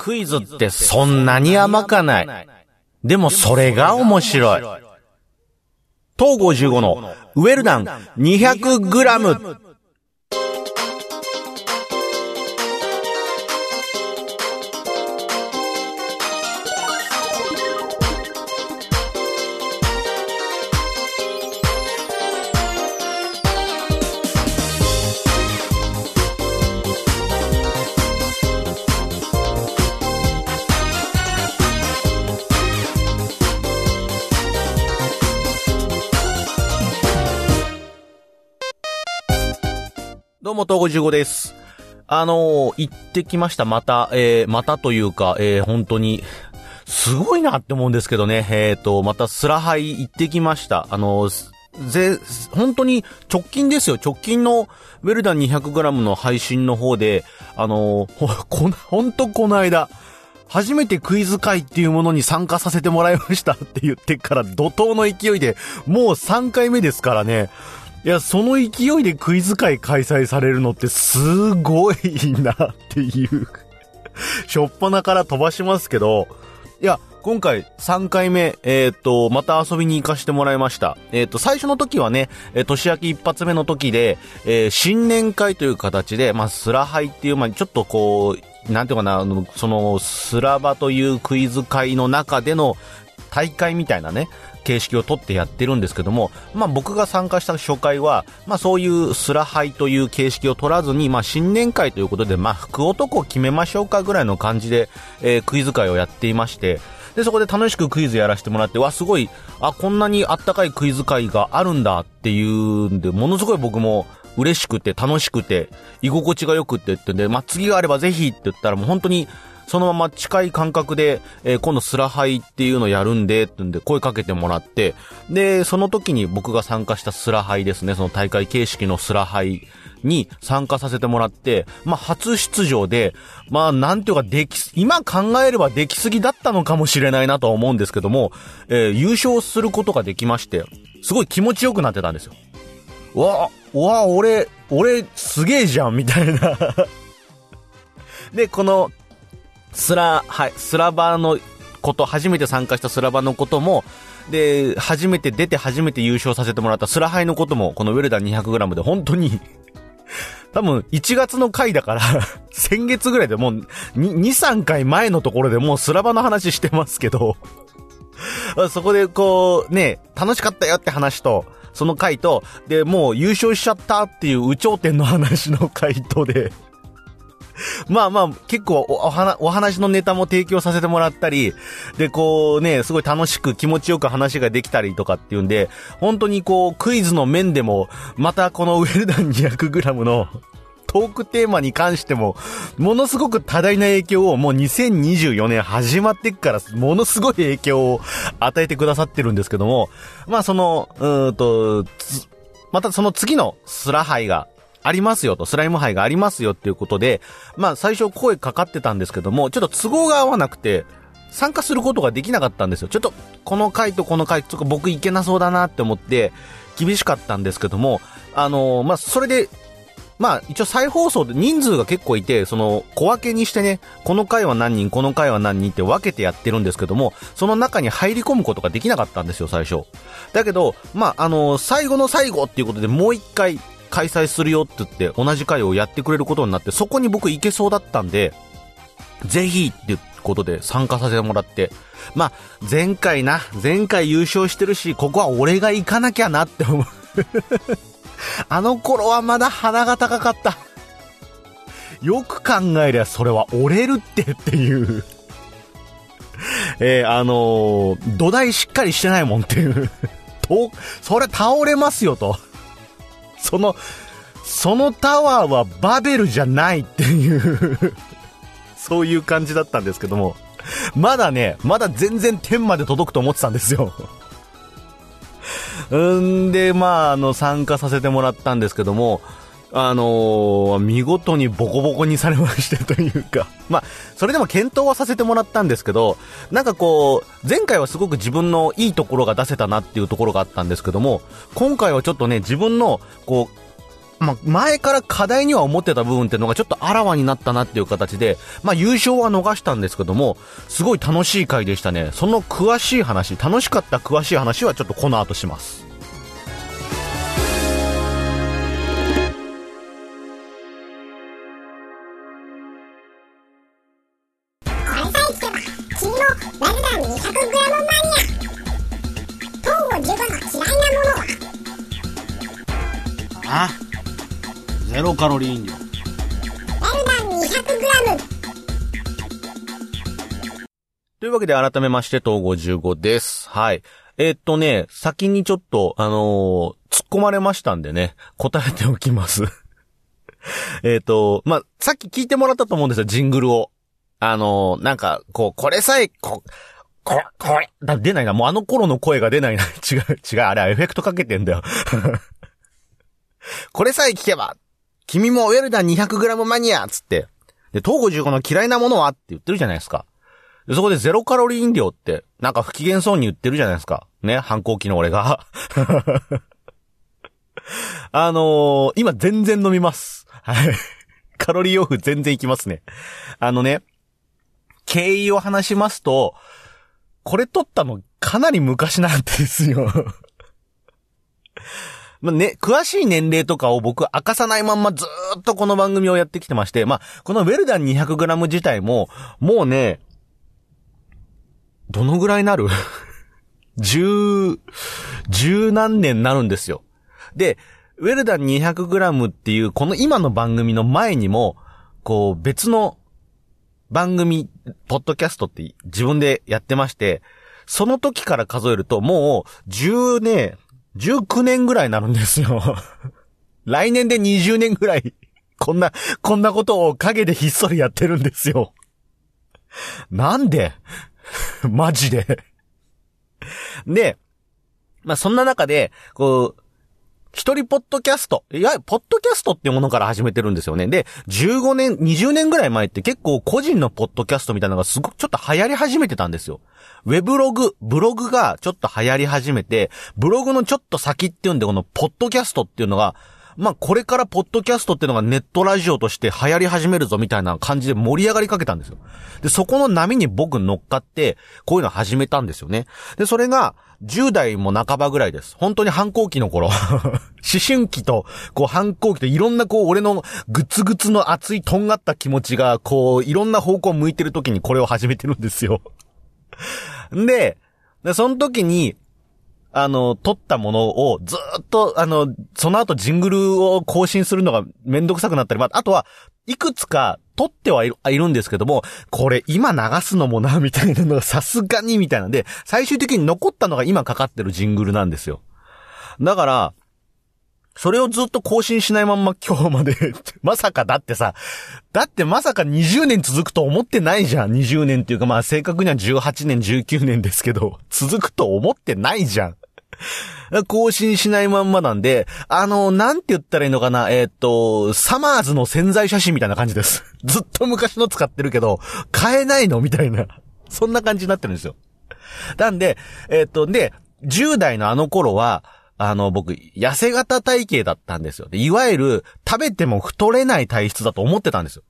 クイズってそんなに甘かない。でもそれが面白い。東55のウェルダン 200g。も、東55です。あのー行ってきました。また、えー、またというか、えー、本当に、すごいなって思うんですけどね。えーと、またスラハイ行ってきました。あのーぜ、本当に直近ですよ。直近のウェルダン 200g の配信の方で、あのーほ、こん、ほんとこの間、初めてクイズ会っていうものに参加させてもらいましたって言ってから怒涛の勢いで、もう3回目ですからね。いや、その勢いでクイズ会開催されるのってすごいなっていう。しょっぱなから飛ばしますけど、いや、今回3回目、えっ、と、また遊びに行かせてもらいました。えっ、と、最初の時はね、え年明け一発目の時で、えー新年会という形で、まあ、スラハイっていう、まあ、ちょっとこう、なんていうかな、その、スラバというクイズ会の中での大会みたいなね、形式をとってやってるんですけども、まあ僕が参加した初回は、まあそういうスラハイという形式を取らずに、まあ新年会ということで、まあ福男決めましょうかぐらいの感じで、えークイズ会をやっていまして、で、そこで楽しくクイズやらせてもらって、わ、すごい、あ、こんなにあったかいクイズ会があるんだっていうんで、ものすごい僕も嬉しくて楽しくて、居心地が良くてってんで、まあ次があればぜひって言ったらもう本当に、そのまま近い感覚で、えー今度スラハイっていうのやるんで、ってんで声かけてもらって、で、その時に僕が参加したスラハイですね、その大会形式のスラハイに参加させてもらって、まあ初出場で、まあなんていうかでき、今考えればできすぎだったのかもしれないなとは思うんですけども、えー優勝することができまして、すごい気持ちよくなってたんですよ。わ、わ、俺、俺、すげえじゃん、みたいな。で、この、スラ、はい、スラバのこと、初めて参加したスラバのことも、で、初めて出て初めて優勝させてもらったスラハイのことも、このウェルダン 200g で本当に、多分1月の回だから、先月ぐらいでもう2、3回前のところでもうスラバの話してますけど、そこでこう、ね、楽しかったよって話と、その回と、で、もう優勝しちゃったっていう有頂天の話の回とで、まあまあ、結構おお話お話のネタも提供させてもらったり、で、こうね、すごい楽しく気持ちよく話ができたりとかっていうんで、本当にこう、クイズの面でも、またこのウェルダン 200g のトークテーマに関しても、ものすごく多大な影響をもう2024年始まってから、ものすごい影響を与えてくださってるんですけども、まあその、うーんと、またその次のスラハイがありますよと、スライム杯がありますよっていうことで、まあ最初声かかってたんですけども、ちょっと都合が合わなくて、参加することができなかったんですよ。ちょっと、この回とこの回、ちょっと僕いけなそうだなって思って、厳しかったんですけども、あのーまあそれで、まあ一応再放送で人数が結構いて、その小分けにしてね、この回は何人、この回は何人って分けてやってるんですけども、その中に入り込むことができなかったんですよ、最初。だけど、まああの最後の最後っていうことでもう一回開催するよって言って同じ回をやってくれることになって、そこに僕行けそうだったんで、ぜひってことで参加させてもらって、まあ前回な、前回優勝してるし、ここは俺が行かなきゃなって思う。あの頃はまだ鼻が高かった。よく考えりゃそれは折れるってっていう。えー、あのー土台しっかりしてないもんっていう。と、それ倒れますよと。その、そのタワーはバベルじゃないっていう。そういう感じだったんですけども。まだね、まだ全然天まで届くと思ってたんですよ。うんで、まあ、あの、参加させてもらったんですけども、あのー見事にボコボコにされましてというか、まあ、それでも検討はさせてもらったんですけど、なんかこう、前回はすごく自分のいいところが出せたなっていうところがあったんですけども、今回はちょっとね、自分の、こう、まあ、前から課題には思ってた部分っていうのがちょっとあらわになったなっていう形で、まあ、優勝は逃したんですけども、すごい楽しい回でしたね。その詳しい話、楽しかった詳しい話はちょっとこの後します。カロリー飲料 200g というわけで改めまして、東55です。はい。えー、っとね、先にちょっと、あのー、突っ込まれましたんでね、答えておきます えっと、まあ、さっき聞いてもらったと思うんですよ、ジングルを。あのー、なんか、こう、これさえ、こ、こ、これ、だ、出ないな。もうあの頃の声が出ないな。違う、違う、あれはエフェクトかけてんだよ これさえ聞けば、君もウェルダン 200g マニアつって、で、東郷15の嫌いなものは？って言ってるじゃないですか。で、そこでゼロカロリー飲料って、なんか不機嫌そうに言ってるじゃないですか。ね、反抗期の俺が。あのー、今全然飲みます。はい。カロリーオフ全然いきますね。あのね、経緯を話しますと、これ撮ったのかなり昔なんですよ。まあね、詳しい年齢とかを僕明かさないまんまずっとこの番組をやってきてまして、まあ、このウェルダン 200g 自体も、もうね、どのぐらいなる？十、十何年なるんですよ。で、ウェルダン 200g っていう、この今の番組の前にも、こう、別の番組、ポッドキャストって自分でやってまして、その時から数えるともう、十ね、19年ぐらいになるんですよ。来年で20年ぐらい、こんな、こんなことを陰でひっそりやってるんですよ。なんで？マジで で、まあ、そんな中で、こう、一人ポッドキャスト。いや、ポッドキャストっていうものから始めてるんですよね。で、15年、20年ぐらい前って結構個人のポッドキャストみたいなのがすごくちょっと流行り始めてたんですよ。ウェブログ、ブログがちょっと流行り始めて、ブログのちょっと先っていうんで、このポッドキャストっていうのが、まあ、これからポッドキャストってのがネットラジオとして流行り始めるぞみたいな感じで盛り上がりかけたんですよ。で、そこの波に僕乗っかって、こういうの始めたんですよね。で、それが、10代も半ばぐらいです。本当に反抗期の頃。思春期と、こう反抗期といろんなこう俺のグツグツの熱いとんがった気持ちが、こういろんな方向を向いてる時にこれを始めてるんですよ。で、で、その時に、あの、撮ったものをずっと、あの、その後ジングルを更新するのがめんどくさくなったり、まあ、あとは、いくつか撮ってはいるんですけども、これ今流すのもな、みたいなのがさすがにみたいなんで、最終的に残ったのが今かかってるジングルなんですよ。だから、それをずっと更新しないまんま今日まで まさかだってさ、だってまさか20年続くと思ってないじゃん。20年っていうかまあ正確には18年、19年ですけど、続くと思ってないじゃん。更新しないまんまなんで、あの、なんて言ったらいいのかな、えっ、と、サマーズの潜在写真みたいな感じです。ずっと昔の使ってるけど、買えないのみたいな。そんな感じになってるんですよ。なんで、えっ、と、で、10代のあの頃は、あの、僕、痩せ型体型だったんですよ。いわゆる、食べても太れない体質だと思ってたんですよ。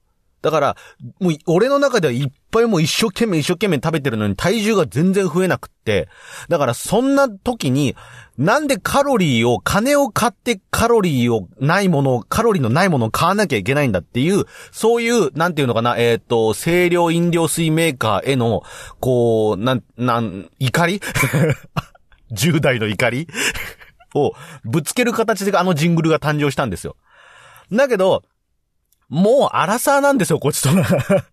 だから、もう、俺の中ではいっぱいもう一生懸命一生懸命食べてるのに体重が全然増えなくって、だからそんな時に、なんでカロリーを、金を買ってカロリーをないものを、カロリーのないものを買わなきゃいけないんだっていう、そういう、なんていうのかな、えっ、ー、と、清涼飲料水メーカーへの、こう、なん、なん、怒り ?10 代の怒り？をぶつける形であのジングルが誕生したんですよ。だけど、もうアラサーなんですよ、こっちとら。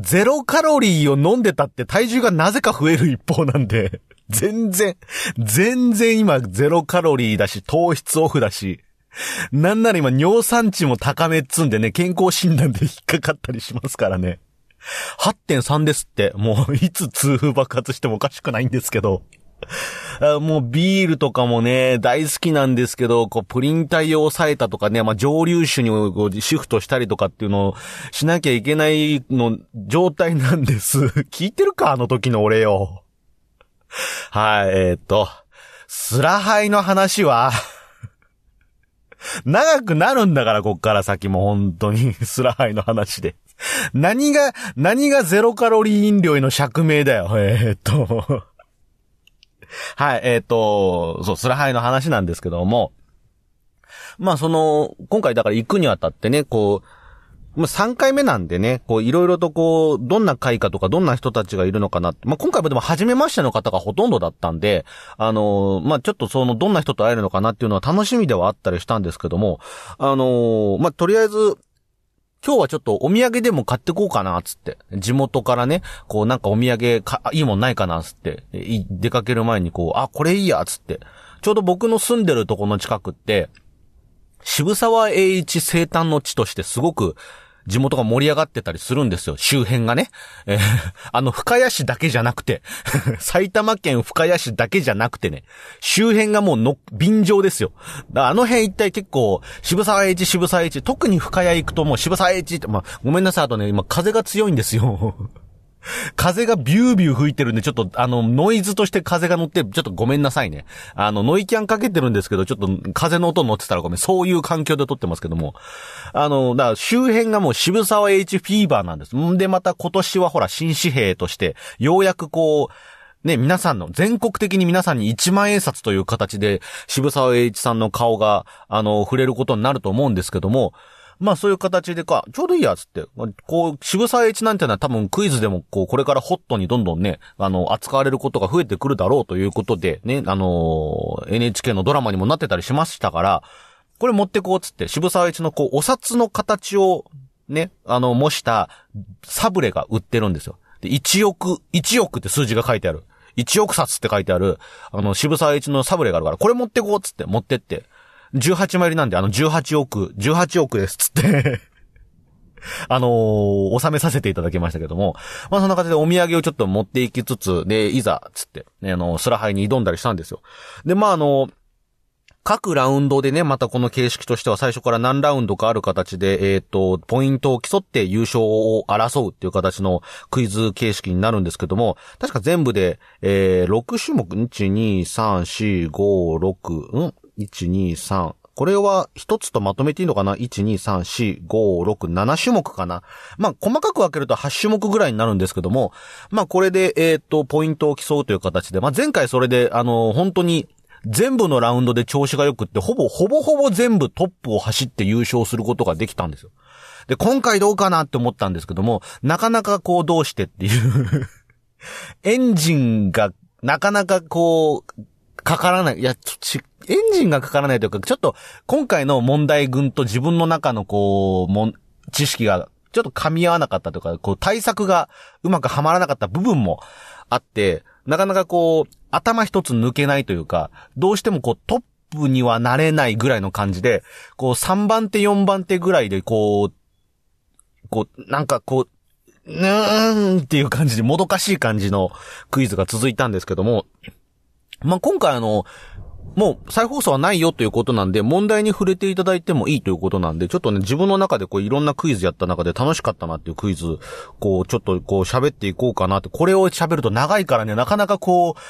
ゼロカロリーを飲んでたって体重がなぜか増える一方なんで、全然、全然今ゼロカロリーだし、糖質オフだし、なんなら今尿酸値も高めっつんでね、健康診断で引っかかったりしますからね。8.3ですって、もういつ痛風爆発してもおかしくないんですけど。もうビールとかもね、大好きなんですけど、こう、プリン体を抑えたとかね、まあ、蒸留酒にシフトしたりとかっていうのをしなきゃいけないの、状態なんです。聞いてるか？あの時の俺よ。はい、えー、っと、スラハイの話は？長くなるんだから、こっから先も本当に、スラハイの話で。何が、何がゼロカロリー飲料への釈明だよ。えー、っと。はい、えー、っと、そう、スラハイの話なんですけども。まあ、その、今回だから行くにあたってね、こう、まあ、3回目なんでね、こう、いろいろとこう、どんな会かとか、どんな人たちがいるのかなって、まあ、今回もでも初めましての方がほとんどだったんで、あのー、まあ、ちょっとその、どんな人と会えるのかなっていうのは楽しみではあったりしたんですけども、あのー、まあ、とりあえず、今日はちょっとお土産でも買ってこうかな、つって。地元からね、こうなんかお土産か、いいもんないかな、つって。出かける前にこう、あ、これいいや、つって。ちょうど僕の住んでるとこの近くって、渋沢栄一生誕の地としてすごく地元が盛り上がってたりするんですよ。周辺がね。えー、あの、深谷市だけじゃなくて 埼玉県深谷市だけじゃなくてね、周辺がもうの、便乗ですよ。だあの辺一体結構、渋沢栄一、渋沢栄一、特に深谷行くともう渋沢栄一って、まあ、ごめんなさい、あとね、今風が強いんですよ 風がビュービュー吹いてるんで、ちょっと、あの、ノイズとして風が乗って、ちょっとごめんなさいね。あの、ノイキャンかけてるんですけど、ちょっと風の音乗ってたらごめん。そういう環境で撮ってますけども。あの、だから周辺がもう渋沢栄一フィーバーなんです。んで、また今年はほら、新紙幣として、ようやくこう、ね、皆さんの、全国的に皆さんに1万円札という形で、渋沢栄一さんの顔が、あの、触れることになると思うんですけども、まあそういう形でか、ちょうどいいやつって。こう、渋沢栄一なんてのは多分クイズでもこう、これからホットにどんどんね、あの、扱われることが増えてくるだろうということで、ね、あの NHK のドラマにもなってたりしましたから、これ持ってこうつって、渋沢栄一のこう、お札の形を、ね、あの、模したサブレが売ってるんですよ。で、1億、1億って数字が書いてある。1億冊って書いてある、あの、渋沢栄一のサブレがあるから、これ持ってこうっつって持ってって。18枚入りなんで、あの、18億、18億ですっ、つって あのー、納めさせていただきましたけども、まあそんな感じでお土産をちょっと持っていきつつ、で、いざ、つって、ね、あの、スラハイに挑んだりしたんですよ。で、まああの各ラウンドでね、またこの形式としては最初から何ラウンドかある形で、えっ、ー、と、ポイントを競って優勝を争うっていう形のクイズ形式になるんですけども、確か全部で、えー、6種目、1、2、3、4、5、6、ん ?1、2、3。これは一つとまとめていいのかな ?1、2、3、4、5、6、7種目かなまあ、細かく分けると8種目ぐらいになるんですけども、まあ、これで、えっ、と、ポイントを競うという形で、まあ、前回それで、あの、本当に、全部のラウンドで調子が良くって、ほぼ、ほぼほぼ全部トップを走って優勝することができたんですよ。で、今回どうかなって思ったんですけども、なかなかこうどうしてっていう エンジンがなかなかこう、かからない。いや、ちょエンジンがかからないというか、ちょっと今回の問題群と自分の中のこう、もん知識がちょっと噛み合わなかったというか、こう対策がうまくはまらなかった部分もあって、なかなかこう、頭一つ抜けないというか、どうしてもこうトップにはなれないぐらいの感じで、こう3番手4番手ぐらいでこう、こう、なんかこう、うーんっていう感じでもどかしい感じのクイズが続いたんですけども、まあ、今回あの、もう再放送はないよということなんで、問題に触れていただいてもいいということなんで、ちょっとね、自分の中でこういろんなクイズやった中で楽しかったなっていうクイズ、こう、ちょっとこう喋っていこうかなって、これを喋ると長いからね、なかなかこう、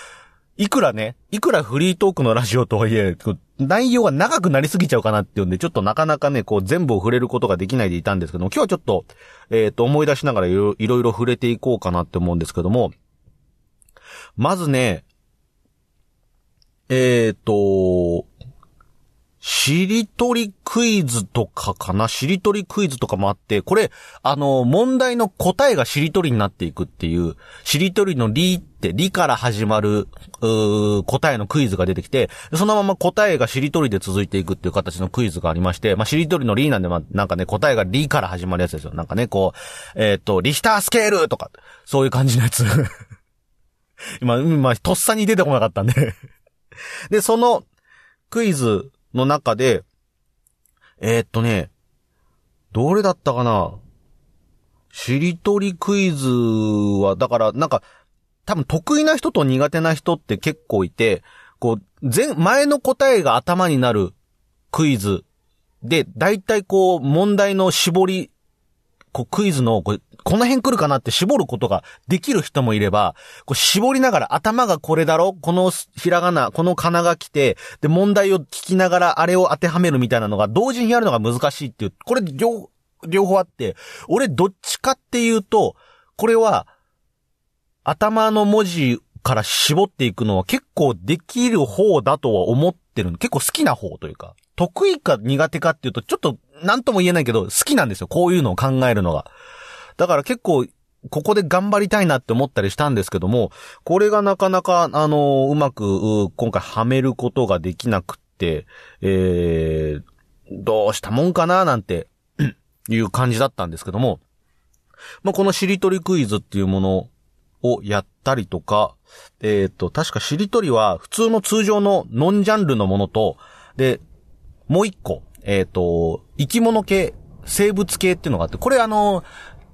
いくらね、いくらフリートークのラジオとはいえ、内容が長くなりすぎちゃうかなっていうんで、ちょっとなかなかね、こう全部を触れることができないでいたんですけども、今日はちょっと、えっ、ー、と、思い出しながらいろいろ触れていこうかなって思うんですけども、まずね、えっ、ー、と、しりとりクイズとかかな？しりとりクイズとかもあって、これ、あの、問題の答えがしりとりになっていくっていう、しりとりのりって、りから始まる、う答えのクイズが出てきて、そのまま答えがしりとりで続いていくっていう形のクイズがありまして、まあ、しりとりのりなんで、まあ、なんかね、答えがりから始まるやつですよ。なんかね、こう、えっ、ー、と、リヒタースケールとか、そういう感じのやつ。今、今、とっさに出てこなかったんで で、そのクイズの中で、えー、っとね、どれだったかな？しりとりクイズは、だから、なんか、多分得意な人と苦手な人って結構いて、こう、前、前の答えが頭になるクイズで、だいたいこう、問題の絞りこうクイズの、ここの辺来るかなって絞ることができる人もいれば、こう絞りながら頭がこれだろ？このひらがな、このかなが来て、で、問題を聞きながらあれを当てはめるみたいなのが同時にやるのが難しいっていう、これ両、両方あって、俺どっちかっていうと、これは、頭の文字から絞っていくのは結構できる方だとは思ってる結構好きな方というか、得意か苦手かっていうと、ちょっと何とも言えないけど、好きなんですよ。こういうのを考えるのが。だから結構、ここで頑張りたいなって思ったりしたんですけども、これがなかなか、あの、うまく、今回はめることができなくって、えー、どうしたもんかななんて、いう感じだったんですけども、まあ、このしりとりクイズっていうものをやったりとか、えっ、ー、と、確かしりとりは普通の通常のノンジャンルのものと、で、もう一個、えっ、ー、と、生き物系、生物系っていうのがあって、これあの、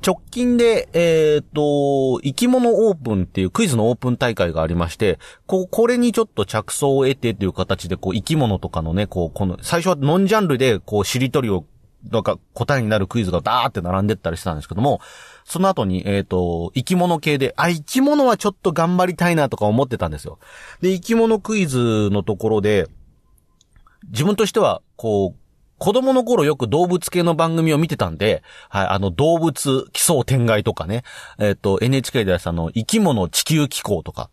直近で、えっ、ー、と、生き物オープンっていうクイズのオープン大会がありまして、こう、これにちょっと着想を得てっていう形で、こう、生き物とかのね、こう、この、最初はノンジャンルで、こう、しりとりを、なんか答えになるクイズがダーって並んでったりしたんですけども、その後に、えっ、ー、と、生き物系で、あ、生き物はちょっと頑張りたいなとか思ってたんですよ。で、生き物クイズのところで、自分としては、こう、子供の頃よく動物系の番組を見てたんで、はい、あの動物奇想天外とかね、えっ、ー、と NHK ではさ、の生き物地球機構とか、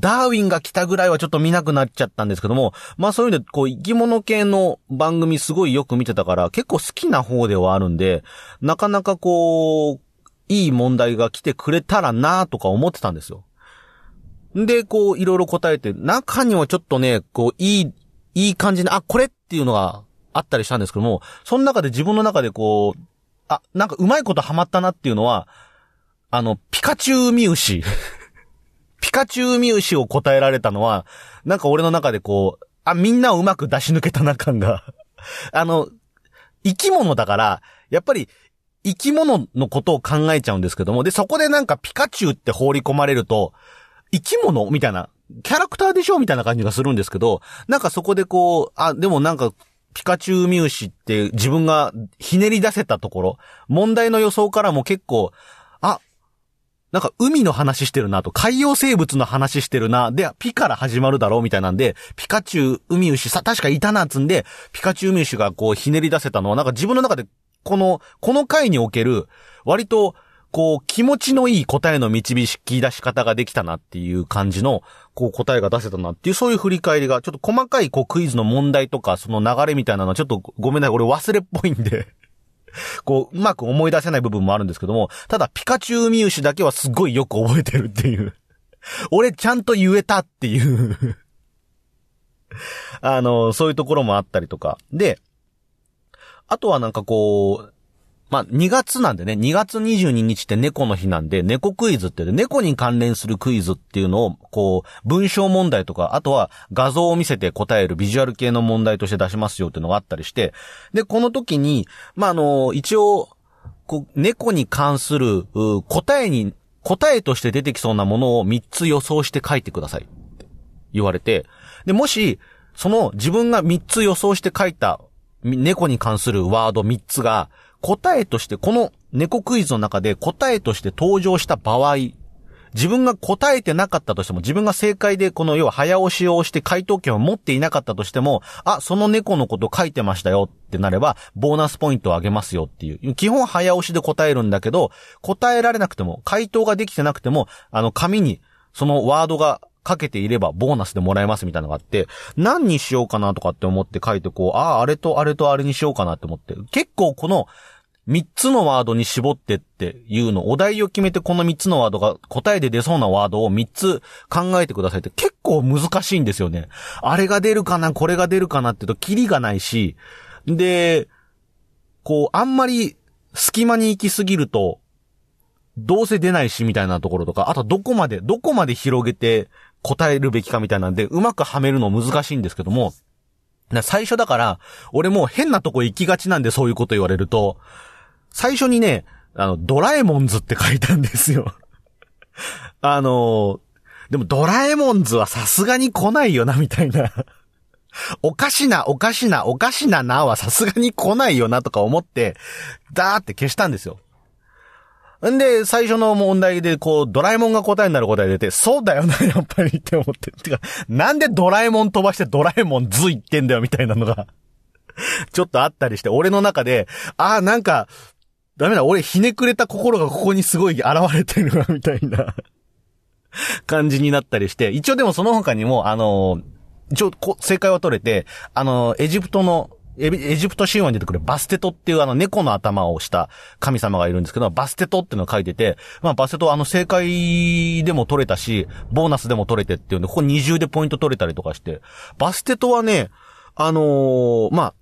ダーウィンが来たぐらいはちょっと見なくなっちゃったんですけども、まあそういう意味で、こう、生き物系の番組すごいよく見てたから、結構好きな方ではあるんで、なかなかこう、いい問題が来てくれたらなとか思ってたんですよ。で、こう、いろいろ答えて、中にはちょっとね、こう、いい、いい感じで、あ、これっていうのがあったりしたんですけども、その中で自分の中でこう、あ、なんかうまいことハマったなっていうのは、あの、ピカチュウミウシ。ピカチュウミウシを答えられたのは、なんか俺の中でこう、あ、みんなをうまく出し抜けたな感が。あの、生き物だから、やっぱり、生き物のことを考えちゃうんですけども、で、そこでなんかピカチュウって放り込まれると、生き物みたいな、キャラクターでしょみたいな感じがするんですけど、なんかそこでこう、あ、でもなんかピカチュウミウシって自分がひねり出せたところ、問題の予想からも結構、あ、なんか海の話してるなと、海洋生物の話してるな、で、ピから始まるだろうみたいなんで、ピカチュウ、ウミウシさ、確かいたなっつんで、ピカチュウウミウシがこうひねり出せたのは、なんか自分の中で、この、この回における、割と、こう、気持ちのいい答えの導き出し方ができたなっていう感じの、こう答えが出せたなっていう、そういう振り返りが、ちょっと細かいこうクイズの問題とか、その流れみたいなのはちょっとごめんなさい、俺忘れっぽいんで こう、うまく思い出せない部分もあるんですけども、ただピカチュウミウシだけはすごいよく覚えてるっていう俺ちゃんと言えたっていう あの、そういうところもあったりとか。で、あとはなんかこう、まあ、2月なんでね、2月22日って猫の日なんで、猫クイズって猫に関連するクイズっていうのを、こう、文章問題とか、あとは画像を見せて答えるビジュアル系の問題として出しますよっていうのがあったりして、で、この時に、まあ、あの、一応、こう、猫に関する、答えに、答えとして出てきそうなものを3つ予想して書いてください。って言われて、で、もし、その自分が3つ予想して書いた猫に関するワード3つが、答えとして、この猫クイズの中で答えとして登場した場合、自分が答えてなかったとしても、自分が正解でこの要は早押しをして回答権を持っていなかったとしても、あ、その猫のこと書いてましたよってなれば、ボーナスポイントをあげますよっていう。基本早押しで答えるんだけど、答えられなくても、回答ができてなくても、あの紙にそのワードがかけていればボーナスでもらえますみたいなのがあって、何にしようかなとかって思って書いてこう、ああ、あれとあれとあれにしようかなって思って、結構この三つのワードに絞ってっていうの、お題を決めてこの三つのワードが答えで出そうなワードを三つ考えてくださいって結構難しいんですよね。あれが出るかな、これが出るかなってとキリがないし、で、こう、あんまり隙間に行きすぎると、どうせ出ないしみたいなところとか、あとどこまで、どこまで広げて答えるべきかみたいなんで、うまくはめるの難しいんですけども、最初だから、俺もう変なとこ行きがちなんでそういうこと言われると、最初にね、あの、ドラえもんズって書いたんですよ。あの、でもドラえもんズはさすがに来ないよな、みたいな。おかしな、おかしな、おかしななはさすがに来ないよなとか思って、ダーって消したんですよ。んで、最初の問題で、こう、ドラえもんが答えになる答え出て、そうだよな、やっぱりって思って。てか、なんでドラえもん飛ばしてドラえもんズ言ってんだよ、みたいなのがちょっとあったりして、俺の中で、ああ、なんか、ダメだ、俺ひねくれた心がここにすごい現れてるな、みたいな。感じになったりして、一応でもその他にも、あの、一応こ正解は取れて、あの、エジプトの、エジプト神話に出てくるバステトっていうあの猫の頭をした神様がいるんですけど、バステトっていうのを書いてて、まあバステトあの正解でも取れたし、ボーナスでも取れてっていうんで、ここ二重でポイント取れたりとかして、バステトはね、あのー、まあ、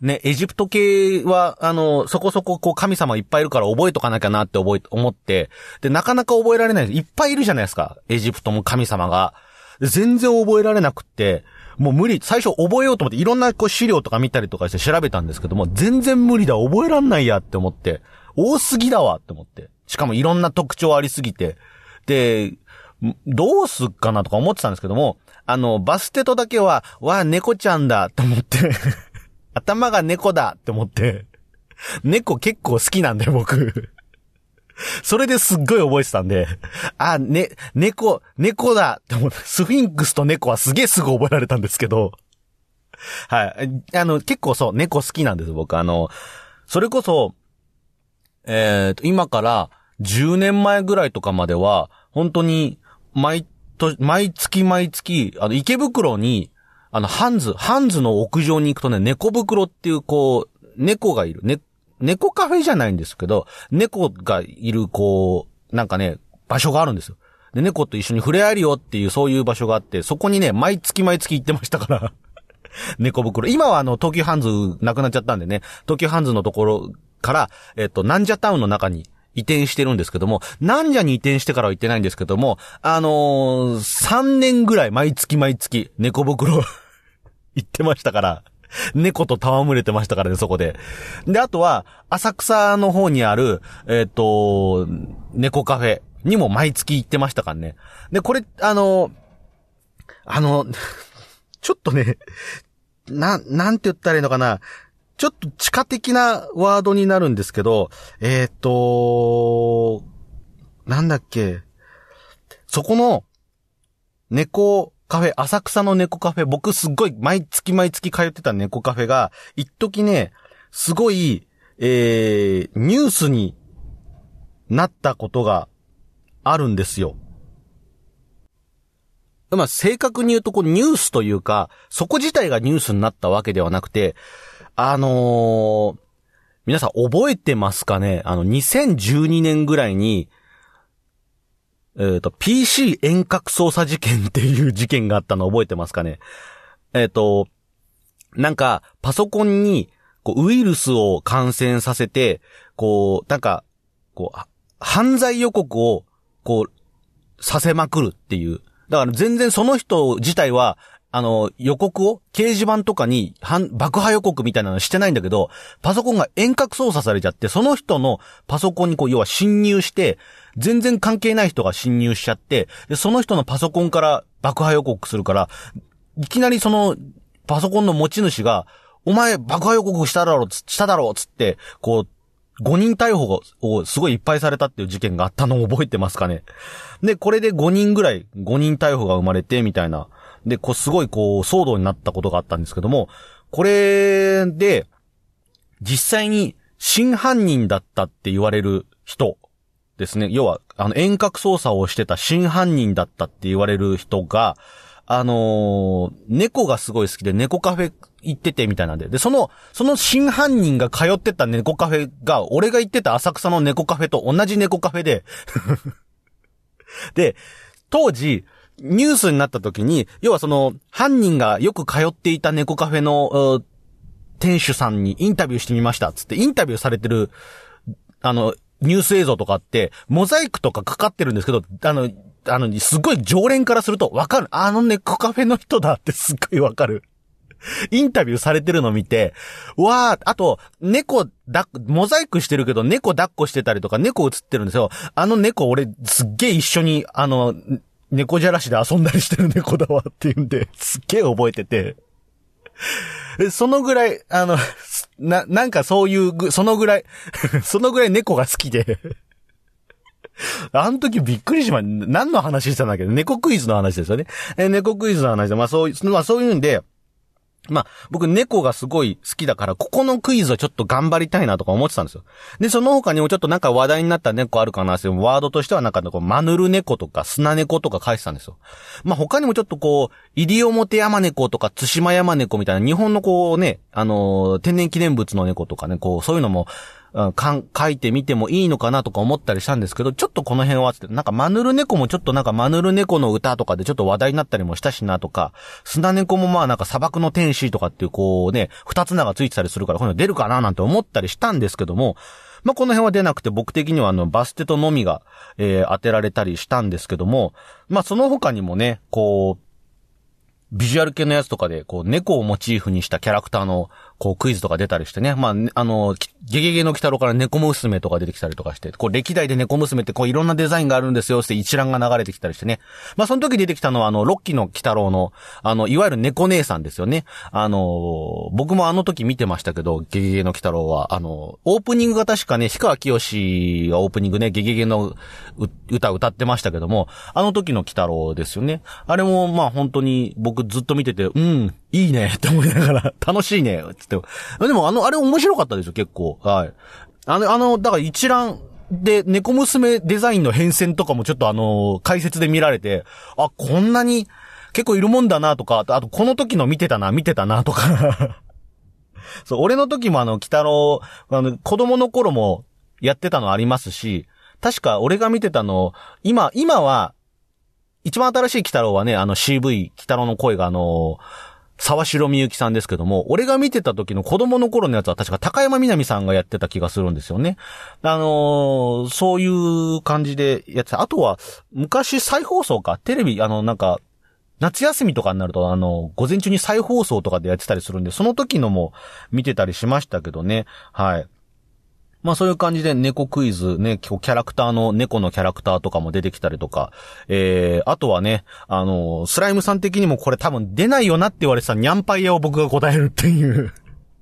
ね、エジプト系は、あの、そこそここう神様いっぱいいるから覚えとかなきゃなって覚え、思って、で、なかなか覚えられない。いっぱいいるじゃないですか。エジプトも神様が。全然覚えられなくって、もう無理。最初覚えようと思っていろんなこう資料とか見たりとかして調べたんですけども、全然無理だ。覚えらんないやって思って。多すぎだわって思って。しかもいろんな特徴ありすぎて。で、どうすっかなとか思ってたんですけども、あの、バステトだけは、わあ、猫ちゃんだと思って頭が猫だって思って、猫結構好きなんだよ、僕。それですっごい覚えてたんで、あ、ね、猫、猫だって思って、スフィンクスと猫はすげえすぐ覚えられたんですけど、はい。あの、結構そう、猫好きなんです、僕。あの、それこそ、えっ、ー、と、今から10年前ぐらいとかまでは、本当に、毎と、毎月毎月、あの、池袋に、あの、ハンズ、ハンズの屋上に行くとね、猫袋っていうこう、猫がいる。ね、猫カフェじゃないんですけど、猫がいるこう、なんかね、場所があるんですよ。で、猫と一緒に触れ合えるよっていうそういう場所があって、そこにね、毎月毎月行ってましたから 猫袋。今はあの、東急ハンズなくなっちゃったんでね、東急ハンズのところから、えっと、ナンジャタウンの中に移転してるんですけども、なんじゃに移転してからは行ってないんですけども、あのー、3年ぐらい毎月毎月猫袋行ってましたから、猫と戯れてましたからね、そこで。で、あとは、浅草の方にある、えっ、ー、と、猫カフェにも毎月行ってましたからね。で、これ、あの、あの、ちょっとね、な、なんて言ったらいいのかな。ちょっと地下的なワードになるんですけど、えっ、ー、と、なんだっけ。そこの、猫カフェ、浅草の猫カフェ、僕すっごい毎月毎月通ってた猫カフェが、一時ね、すごい、えー、ニュースになったことがあるんですよ。まあ、正確に言うと、こう、ニュースというか、そこ自体がニュースになったわけではなくて、あのー、皆さん覚えてますかね？あの、2012年ぐらいに、えっ、ー、と、PC 遠隔操作事件っていう事件があったの覚えてますかね？えっ、ー、と、なんか、パソコンに、こう、ウイルスを感染させて、こう、なんか、こう、犯罪予告を、こう、させまくるっていう。だから全然その人自体は、あの、予告を掲示板とかに、爆破予告みたいなのしてないんだけど、パソコンが遠隔操作されちゃって、その人のパソコンにこう、要は侵入して、全然関係ない人が侵入しちゃって、で、その人のパソコンから爆破予告するから、いきなりその、パソコンの持ち主が、お前爆破予告しただろ、しただろ、つって、こう、5人逮捕をすごいいっぱいされたっていう事件があったのを覚えてますかね。で、これで5人ぐらい、5人逮捕が生まれて、みたいな。で、こう、すごいこう、騒動になったことがあったんですけども、これで、実際に真犯人だったって言われる人ですね。要は、あの、遠隔操作をしてた真犯人だったって言われる人が、あのー、猫がすごい好きで猫カフェ行っててみたいなんで。で、その、その真犯人が通ってた猫カフェが、俺が行ってた浅草の猫カフェと同じ猫カフェで で、当時、ニュースになった時に、要はその、犯人がよく通っていた猫カフェの、店主さんにインタビューしてみました。つってインタビューされてる、あの、ニュース映像とかって、モザイクとかかかってるんですけど、あの、あの、すごい常連からするとわかる。あの猫カフェの人だって すっごいわかる。インタビューされてるの見て、わー、あと、猫だ、モザイクしてるけど猫抱っこしてたりとか猫映ってるんですよ。あの猫俺すっげえ一緒に、あの、猫じゃらしで遊んだりしてる猫だわっていうんで、すっげえ覚えてて。そのぐらい、あの、な、なんかそういう、そのぐらい、そのぐらい猫が好きであの時びっくりしました、何の話したんだっけ？ど、猫クイズの話ですよね。え猫クイズの話で、まあそういう、まあそういうんで、まあ、僕猫がすごい好きだから、ここのクイズはちょっと頑張りたいなとか思ってたんですよ。で、その他にもちょっとなんか話題になった猫あるかなってワードとしてはなんかこう、マヌル猫とか砂猫とか書いてたんですよ。まあ他にもちょっとこう、西表山猫とか津島山猫みたいな日本のこうね、あのー天然記念物の猫とかね、こう、そういうのも、うんかん書いてみてもいいのかなとか思ったりしたんですけど、ちょっとこの辺はつって、なんかマヌル猫もちょっとなんかマヌル猫の歌とかでちょっと話題になったりもしたしなとか、砂猫もまあなんか砂漠の天使とかっていうこうね、二つ名がついてたりするから、こういうの出るかななんて思ったりしたんですけども、まあこの辺は出なくて僕的にはあのバステとのみが、えー当てられたりしたんですけども、まあその他にもね、こう、ビジュアル系のやつとかで、こう、猫をモチーフにしたキャラクターの、こう、クイズとか出たりしてね。まあ、あの、ゲゲゲの鬼太郎から猫娘とか出てきたりとかして、こう、歴代で猫娘ってこう、いろんなデザインがあるんですよって一覧が流れてきたりしてね。まあ、その時出てきたのは、あの、ロッキーの鬼太郎の、あの、いわゆる猫姉さんですよね。あの、僕もあの時見てましたけど、ゲゲゲの鬼太郎は、あの、オープニングが確かね、氷川きよしがオープニングね、ゲゲゲの歌歌ってましたけども、あの時の鬼太郎ですよね。あれも、まあ本当に僕ずっと見てて、うん、いいね って思いながら、楽しいねつって。でもあの、あれ面白かったですよ、結構。はい。あの、あの、だから一覧、で、猫娘デザインの変遷とかもちょっとあの、解説で見られて、あ、こんなに結構いるもんだなとか、あと、この時の見てたな、見てたなとか。そう、俺の時もあの、北郎、あの、子供の頃もやってたのありますし、確か俺が見てたの、今、今は、一番新しい北郎はね、あの CV、北郎の声があの、沢城みゆきさんですけども、俺が見てた時の子供の頃のやつは確か高山みなみさんがやってた気がするんですよね。あのーそういう感じでやってた。あとは、昔再放送か、テレビ、あの、なんか、夏休みとかになると、あの、午前中に再放送とかでやってたりするんで、その時のも見てたりしましたけどね。はい。まあそういう感じで猫クイズね、キャラクターの猫のキャラクターとかも出てきたりとか、えー、あとはね、あの、スライムさん的にもこれ多分出ないよなって言われてたニャンパイヤを僕が答えるっていう。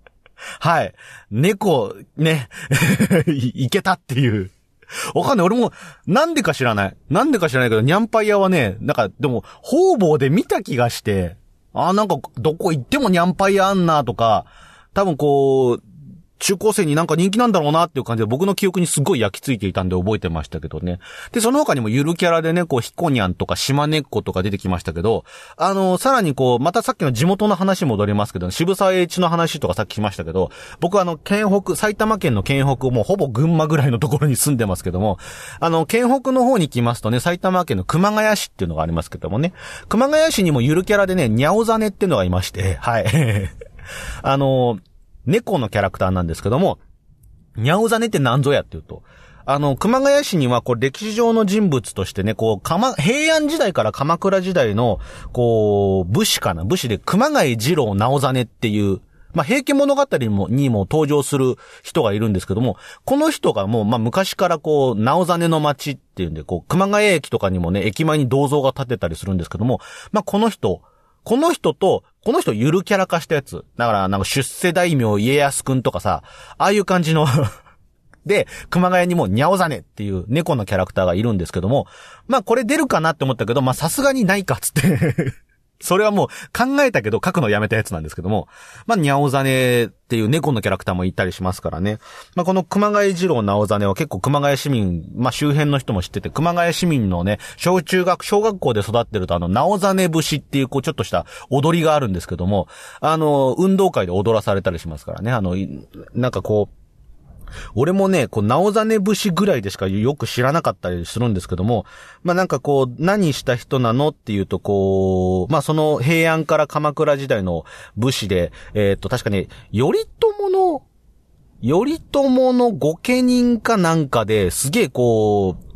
はい。猫、ね、いけたっていう。わかんない。俺も、なんでか知らない。なんでか知らないけど、ニャンパイヤはね、なんか、でも、方々で見た気がして、あなんか、どこ行ってもニャンパイヤあんなとか、多分こう、中高生になんか人気なんだろうなっていう感じで僕の記憶にすごい焼き付いていたんで覚えてましたけどね。で、その他にもゆるキャラでね、こう、ヒコニャンとか島根っ子とか出てきましたけど、あの、さらにこう、またさっきの地元の話戻りますけど、渋沢栄一の話とかさっきしましたけど、僕はあの、県北、埼玉県の県北、もうほぼ群馬ぐらいのところに住んでますけども、あの、県北の方に来ますとね、埼玉県の熊谷市っていうのがありますけどもね、熊谷市にもゆるキャラでね、ニャオザネっていうのがいまして、はい。あの、猫のキャラクターなんですけども、ニャオザネって何ぞやっていうと、あの、熊谷市には、こう、歴史上の人物としてね、こう、鎌、平安時代から鎌倉時代の、こう、武士かな武士で、熊谷二郎直実っていう、まあ、平家物語にも、にも登場する人がいるんですけども、この人がもう、まあ、昔からこう、直実の町っていうんで、こう、熊谷駅とかにもね、駅前に銅像が建てたりするんですけども、まあ、この人、この人と、この人ゆるキャラ化したやつ。だから、なんか出世大名家康くんとかさ、ああいう感じの で、熊谷にもニャオザネっていう猫のキャラクターがいるんですけども、まあこれ出るかなって思ったけど、まあさすがにないかっつって。それはもう考えたけど書くのやめたやつなんですけども、まあニャオザネっていう猫のキャラクターもいたりしますからね。まあこの熊谷二郎直ザネは結構熊谷市民、まあ周辺の人も知ってて、熊谷市民のね、小中学、小学校で育ってるとあの、直ザネ節っていうこうちょっとした踊りがあるんですけども、あの、運動会で踊らされたりしますからね。あの、なんかこう、俺もね、こう、直実節ぐらいでしかよく知らなかったりするんですけども、まあなんかこう、何した人なのっていうと、こう、まあその平安から鎌倉時代の武士で、えーっと、確かね、頼朝の、頼朝の御家人かなんかですげえこう、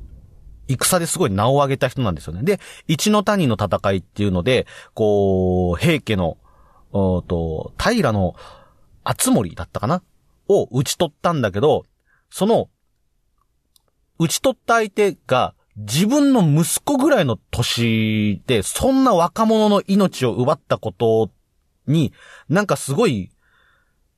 戦ですごい名を上げた人なんですよね。で、一の谷の戦いっていうので、こう、平家の、おーと、平の、厚森だったかなを打ち取ったんだけど、その、打ち取った相手が自分の息子ぐらいの歳で、そんな若者の命を奪ったことに、なんかすごい、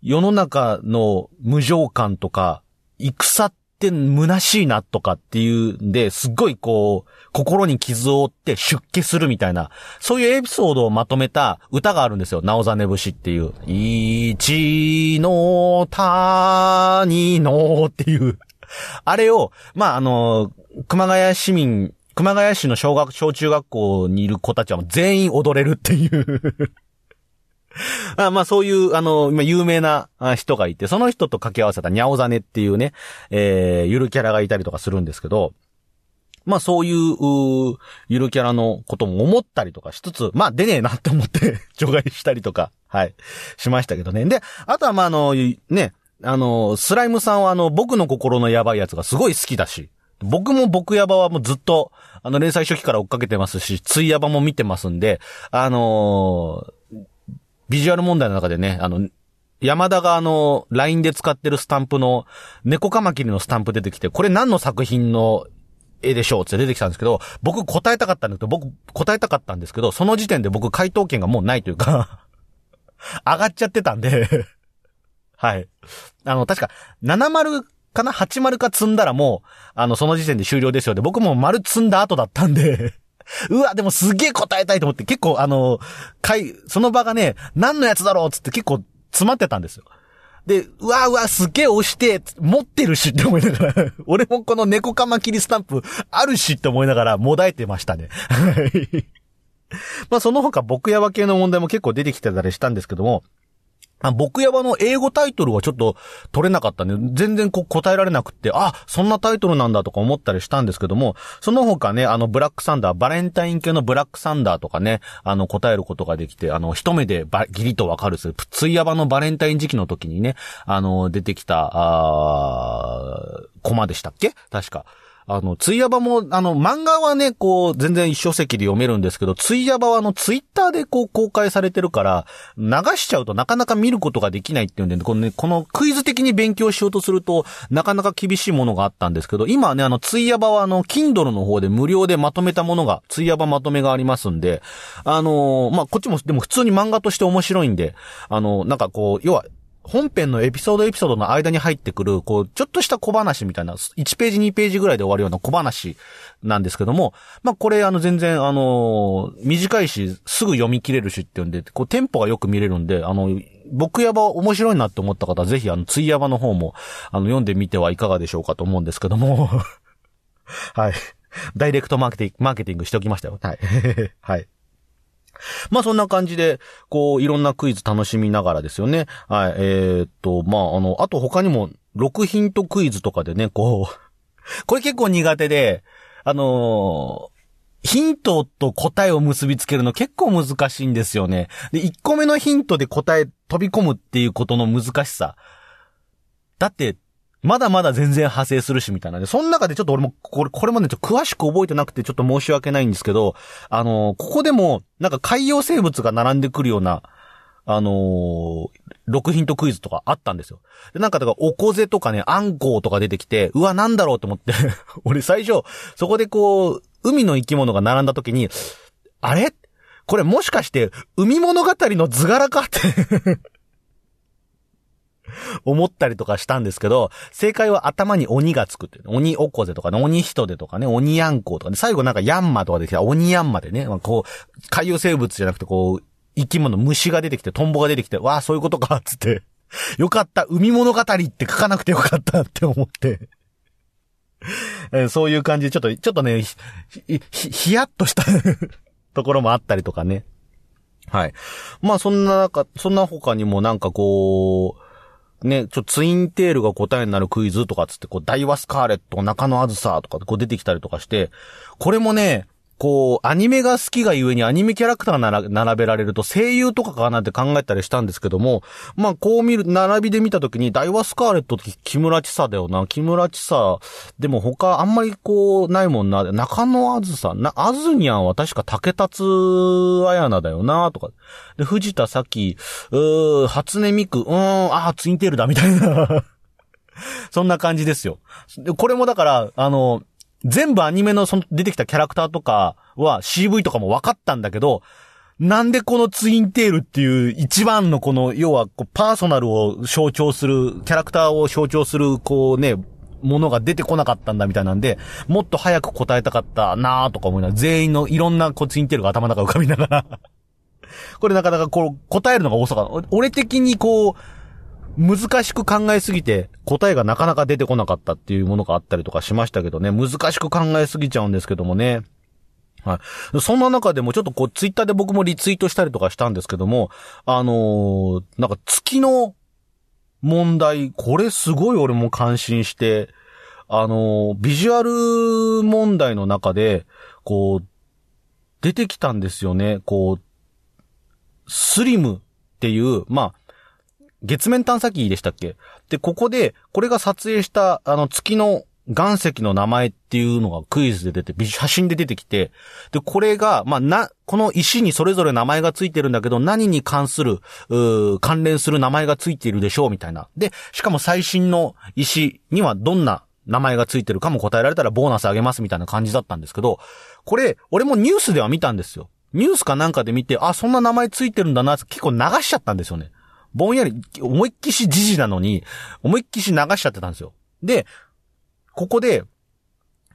世の中の無情感とか、戦っって虚しいなとかっていうんで、すっごいこう、心に傷を負って出家するみたいな、そういうエピソードをまとめた歌があるんですよ。なおざね節っていう。一の谷のっていう。あれを、まあ、あの、熊谷市民、熊谷市の小学、小中学校にいる子たちは全員踊れるっていうあまあそういう、あの、今有名な人がいて、その人と掛け合わせたニャオザネっていうね、えー、ゆるキャラがいたりとかするんですけど、まあそういう、うゆるキャラのことも思ったりとかしつつ、まあ出ねえなって思って 除外したりとか、はい、しましたけどね。で、あとはまああの、ね、あの、スライムさんはあの、僕の心のやばいやつがすごい好きだし、僕も僕ヤバはもうずっと、あの、連載初期から追っかけてますし、ツイヤバも見てますんで、あのー、ビジュアル問題の中でね、あの、山田があの、LINE で使ってるスタンプの、猫カマキリのスタンプ出てきて、これ何の作品の絵でしょうって出てきたんですけど、僕答えたかったんだけど、僕答えたかったんですけど、その時点で僕回答権がもうないというか 上がっちゃってたんで はい。あの、確か、70かな ?80 か積んだらもう、あの、その時点で終了ですよで、僕も丸積んだ後だったんでうわ、でもすげえ答えたいと思って、結構あの、かい、その場がね、何のやつだろうつって結構詰まってたんですよ。で、うわうわ、すげえ押して、持ってるしって思いながら 俺もこの猫カマキリスタンプあるしって思いながら、もだえてましたね。まあその他僕やわ系の問題も結構出てきてたりしたんですけども、僕やばの英語タイトルはちょっと取れなかったんで、全然こう答えられなくって、あ、そんなタイトルなんだとか思ったりしたんですけども、その他ね、あの、ブラックサンダー、バレンタイン系のブラックサンダーとかね、あの、答えることができて、あの、一目でば、ギリとわかるす、ツイヤバのバレンタイン時期の時にね、あの、出てきた、あコマでしたっけ？確か。あの、ツイヤバも、あの、漫画はね、こう、全然一書籍で読めるんですけど、ツイヤバはあの、ツイッターでこう、公開されてるから、流しちゃうとなかなか見ることができないっていうんで、このね、このクイズ的に勉強しようとすると、なかなか厳しいものがあったんですけど、今はね、あの、ツイヤバはあの、Kindle の方で無料でまとめたものが、ツイヤバまとめがありますんで、あのー、まあ、こっちも、でも普通に漫画として面白いんで、あのー、なんかこう、要は、本編のエピソードエピソードの間に入ってくる、こう、ちょっとした小話みたいな、1ページ2ページぐらいで終わるような小話なんですけども、まあ、これあの全然あの短いし、すぐ読み切れるしっていうんで、こう、テンポがよく見れるんで、あの、僕やば面白いなって思った方は、ぜひあの、ツイヤバの方も、あの、読んでみてはいかがでしょうかと思うんですけども、はい。ダイレクトマーケティング、マーケティングしておきましたよ。はい。はい。まあそんな感じで、こう、いろんなクイズ楽しみながらですよね。はい、えー、っと、まああの、あと他にも、6ヒントクイズとかでね、こう、これ結構苦手で、あのー、ヒントと答えを結びつけるの結構難しいんですよね。で、1個目のヒントで答え飛び込むっていうことの難しさ。だって、まだまだ全然派生するし、みたいな。で、その中でちょっと俺も、これ、これもね、ちょっと詳しく覚えてなくてちょっと申し訳ないんですけど、あのー、ここでも、なんか海洋生物が並んでくるような、あのー、6ヒントクイズとかあったんですよ。で、なんかだから、おこぜとかね、あんこうとか出てきて、うわ、なんだろうと思って。俺最初、そこでこう、海の生き物が並んだ時に、あれ？これもしかして、海物語の図柄か？って。思ったりとかしたんですけど、正解は頭に鬼がつくって。鬼おこぜとかね、鬼人でとかね、鬼ヤンコとかね、最後なんかヤンマとかできた鬼ヤンマでね、まあ、こう、海洋生物じゃなくてこう、生き物、虫が出てきて、トンボが出てきて、わあ、そういうことか、つって。よかった、海物語って書かなくてよかったって思ってえそういう感じで、ちょっと、ちょっとね、ひ、ひ、ひやっとした ところもあったりとかね。はい。まあ、そんな中、そんな他にもなんかこう、ね、ちょ、ツインテールが答えになるクイズとかつって、こう、ダイワスカーレット、中野あずさとかこう出てきたりとかして、これもね、こう、アニメが好きがゆえにアニメキャラクターが並べられると声優とかかなって考えたりしたんですけども、まあこう見る、並びで見たときに、大和スカーレットって木村千佐だよな。木村千佐、でも他あんまりこう、ないもんな。中野あずさ、な、あずにゃんは確か竹達彩菜だよな、とか。で、藤田咲、うー、初音ミク、うーん、あー、ツインテールだ、みたいな そんな感じですよ。で、これもだから、あの、全部アニメのその出てきたキャラクターとかは CV とかも分かったんだけど、なんでこのツインテールっていう一番のこの、要はこうパーソナルを象徴する、キャラクターを象徴する、こうね、ものが出てこなかったんだみたいなんで、もっと早く答えたかったなーとか思いながら、全員のいろんなこうツインテールが頭の中浮かびながら これなかなかこう、答えるのが遅かった。俺的にこう、難しく考えすぎて、答えがなかなか出てこなかったっていうものがあったりとかしましたけどね、難しく考えすぎちゃうんですけどもね。はい。そんな中でもちょっとこう、ツイッターで僕もリツイートしたりとかしたんですけども、あのーなんか月の問題、これすごい俺も感心して、あのービジュアル問題の中で、こう、出てきたんですよね。こう、スリムっていう、まあ、月面探査機でしたっけ？で、ここで、これが撮影した、あの、月の岩石の名前っていうのがクイズで出て、写真で出てきて、で、これが、まあ、な、この石にそれぞれ名前がついてるんだけど、何に関する、う関連する名前がついているでしょう、みたいな。で、しかも最新の石にはどんな名前がついてるかも答えられたらボーナスあげますみたいな感じだったんですけど、これ、俺もニュースでは見たんですよ。ニュースかなんかで見て、あ、そんな名前ついてるんだな結構流しちゃったんですよね。ぼんやり、思いっきし時事なのに、思いっきし流しちゃってたんですよ。で、ここで、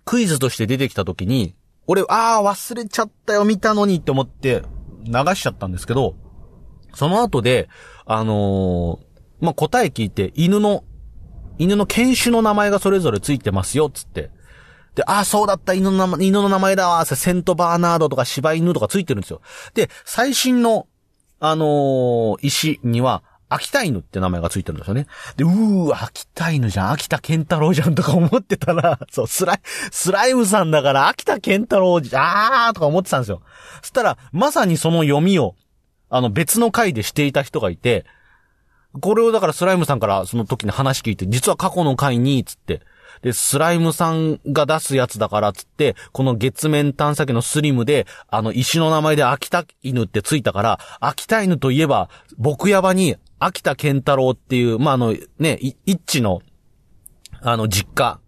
クイズとして出てきた時に、俺、ああ、忘れちゃったよ、見たのにって思って、流しちゃったんですけど、その後で、あのーまあ、答え聞いて、犬の、犬の犬種の名前がそれぞれついてますよ、つって。で、ああ、そうだった、犬の名前、犬の名前だわ、セントバーナードとか柴犬とかついてるんですよ。で、最新の、あのー石には、秋田犬って名前がついてるんですよね。で、うー、秋田犬じゃん、秋田健太郎じゃんとか思ってたら、そう、スライ、スライムさんだから、秋田健太郎じゃーとか思ってたんですよ。そしたら、まさにその読みを、あの、別の回でしていた人がいて、これをだからスライムさんからその時に話聞いて、実は過去の回に、つって、で、スライムさんが出すやつだから、つって、この月面探査機のスリムで、あの、石の名前で秋田犬ってついたから、秋田犬といえば、僕やばに、秋田健太郎っていう、まあ、あの、ね、一致の、あの、実家、